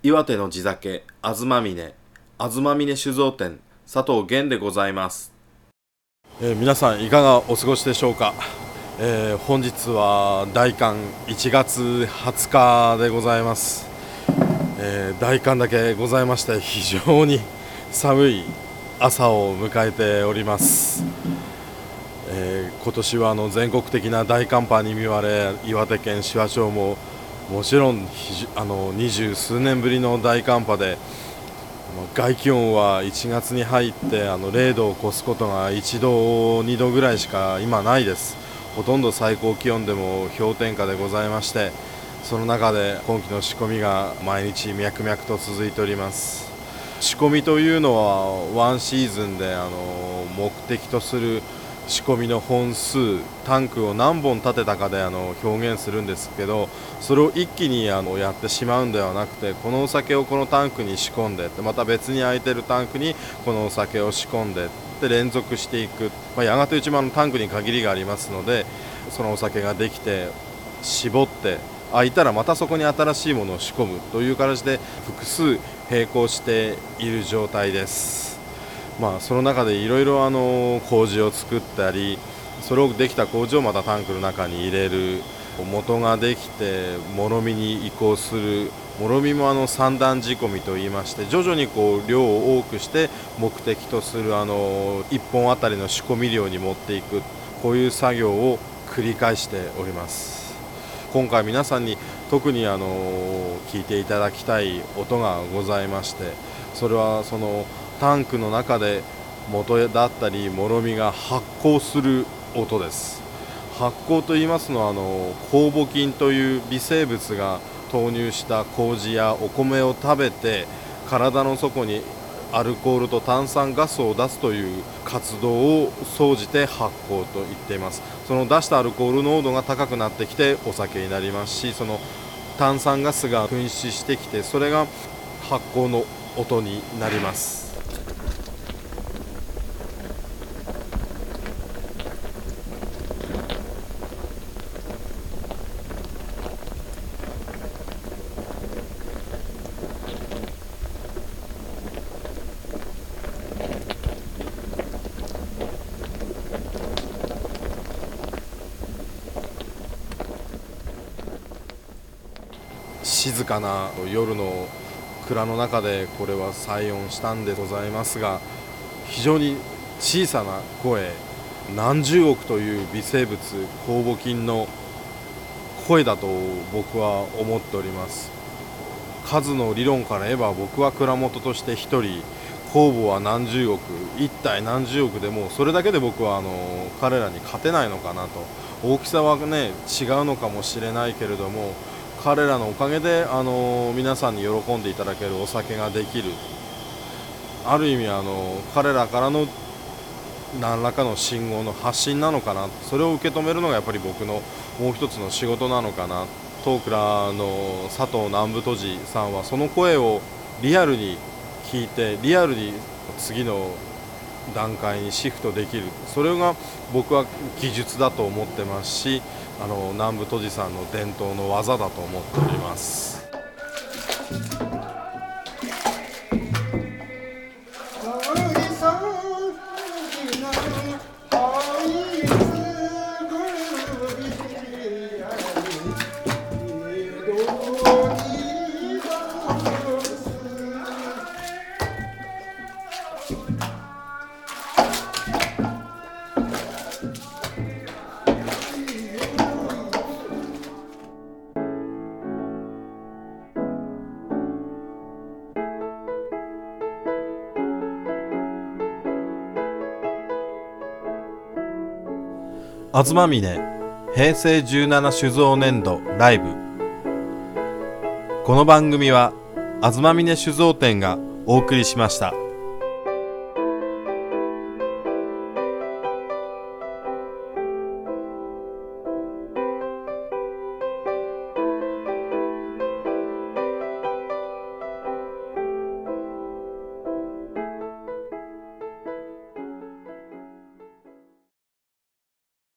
岩手の地酒東峰東峰酒造店佐藤源でございます、えー皆さんいかがお過ごしでしょうか、えー本日は大寒1月20日でございます、えー大寒だけございまして非常に寒い朝を迎えております、えー今年はあの全国的な大寒波に見舞われ岩手県紫波町ももちろんあの二十数年ぶりの大寒波で外気温は1月に入ってあの0度を超すことが1度、2度ぐらいしか今ないです、ほとんど最高気温でも氷点下でございまして、その中で今季の仕込みが毎日脈々と続いております。仕込みというのはワンシーズンであの目的とする仕込みの本数タンクを何本立てたかであの表現するんですけどそれを一気にあのやってしまうんではなくてこのお酒をこのタンクに仕込んでまた別に空いてるタンクにこのお酒を仕込んでで連続していく、まあ、やがてうちもあのタンクに限りがありますのでそのお酒ができて絞って空いたらまたそこに新しいものを仕込むという形で複数並行している状態です。まあ、その中でいろいろあの麹を作ったりそれをできた麹をまたタンクの中に入れる。元ができてもろみに移行する。もろみもあの三段仕込みといいまして徐々にこう量を多くして目的とするあの1本あたりの仕込み量に持っていく。こういう作業を繰り返しております。今回皆さんに特にあの聞いていただきたい音がございましてそれはそのタンクの中で元だったりもろみが発酵する音です。発酵と言いますのはあの酵母菌という微生物が投入した麹やお米を食べて体の底にアルコールと炭酸ガスを出すという活動を総じて発酵と言っています。その出したアルコール濃度が高くなってきてお酒になりますしその炭酸ガスが噴出してきてそれが発酵の音になります。静かな夜の蔵の中でこれは採音したんでございますが非常に小さな声何十億という微生物酵母菌の声だと僕は思っております。数の理論から言えば僕は蔵元として1人酵母は何十億1体何十億でもそれだけで僕はあの彼らに勝てないのかなと。大きさはね違うのかもしれないけれども彼らのおかげであの皆さんに喜んでいただけるお酒ができる。ある意味あの彼らからの何らかの信号の発信なのかな。それを受け止めるのがやっぱり僕のもう一つの仕事なのかな。東倉の佐藤南部都知さんはその声をリアルに聞いてリアルに次の段階にシフトできる。それが僕は技術だと思ってますしあの南部都知さんの伝統の技だと思っております。東峰平成17酒造年度ライブこの番組は東峰酒造店がお送りしました。